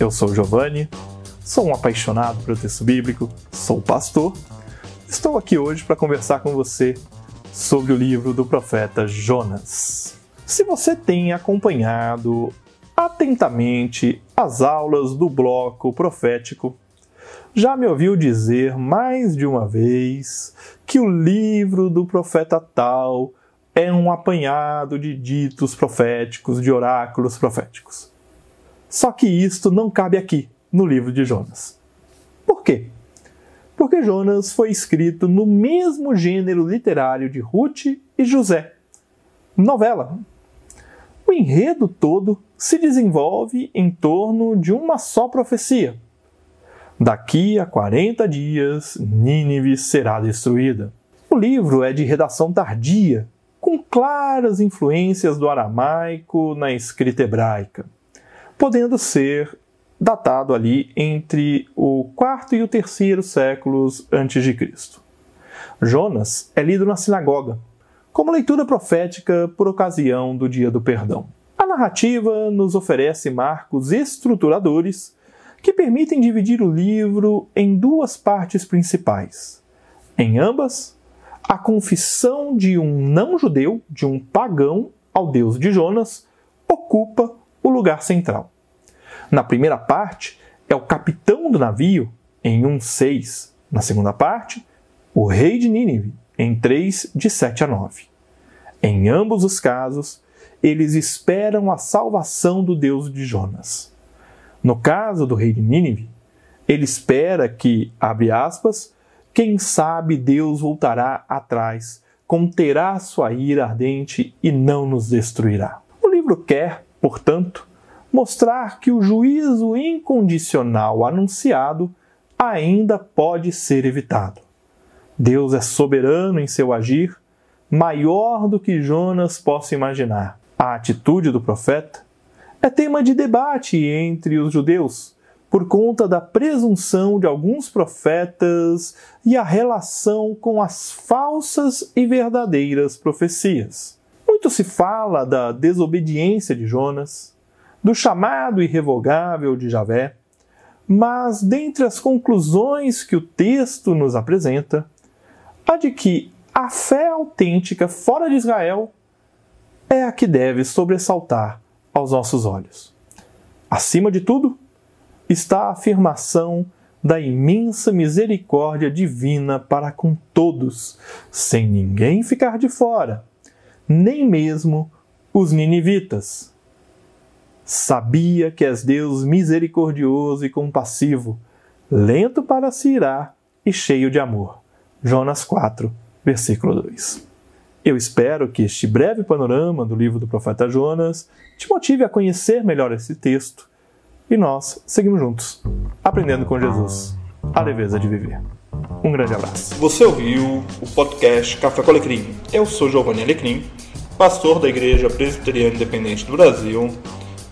Eu sou Giovanni, sou um apaixonado pelo texto bíblico, sou pastor. Estou aqui hoje para conversar com você sobre o livro do profeta Jonas. Se você tem acompanhado atentamente as aulas do bloco profético, já me ouviu dizer mais de uma vez que o livro do profeta tal é um apanhado de ditos proféticos, de oráculos proféticos. Só que isto não cabe aqui, no livro de Jonas. Por quê? Porque Jonas foi escrito no mesmo gênero literário de Ruth e José. Novela. O enredo todo se desenvolve em torno de uma só profecia. Daqui a 40 dias, Nínive será destruída. O livro é de redação tardia, com claras influências do aramaico na escrita hebraica podendo ser datado ali entre o quarto e o terceiro séculos antes de Cristo. Jonas é lido na sinagoga, como leitura profética por ocasião do Dia do Perdão. A narrativa nos oferece marcos estruturadores que permitem dividir o livro em duas partes principais. Em ambas, a confissão de um não-judeu, de um pagão, ao Deus de Jonas, ocupa o lugar central. Na primeira parte, é o capitão do navio, em 1,6. Na segunda parte, o rei de Nínive, em 3, de 7 a 9. Em ambos os casos, eles esperam a salvação do Deus de Jonas. No caso do rei de Nínive, ele espera que, abre aspas, quem sabe Deus voltará atrás, conterá sua ira ardente e não nos destruirá. O livro quer, portanto, mostrar que o juízo incondicional anunciado ainda pode ser evitado. Deus é soberano em seu agir, maior do que Jonas possa imaginar. A atitude do profeta é tema de debate entre os judeus por conta da presunção de alguns profetas e a relação com as falsas e verdadeiras profecias. Muito se fala da desobediência de Jonas, do chamado irrevogável de Javé, mas dentre as conclusões que o texto nos apresenta, a de que a fé autêntica fora de Israel é a que deve sobressaltar aos nossos olhos. Acima de tudo, está a afirmação da imensa misericórdia divina para com todos, sem ninguém ficar de fora, nem mesmo os ninivitas. Sabia que és Deus misericordioso e compassivo, lento para se irar e cheio de amor. Jonas 4, versículo 2. Eu espero que este breve panorama do livro do profeta Jonas te motive a conhecer melhor esse texto e nós seguimos juntos, aprendendo com Jesus a leveza de viver. Um grande abraço. Você ouviu o podcast Café com Alecrim. Eu sou Giovanni Alecrim, pastor da Igreja Presbiteriana Independente do Brasil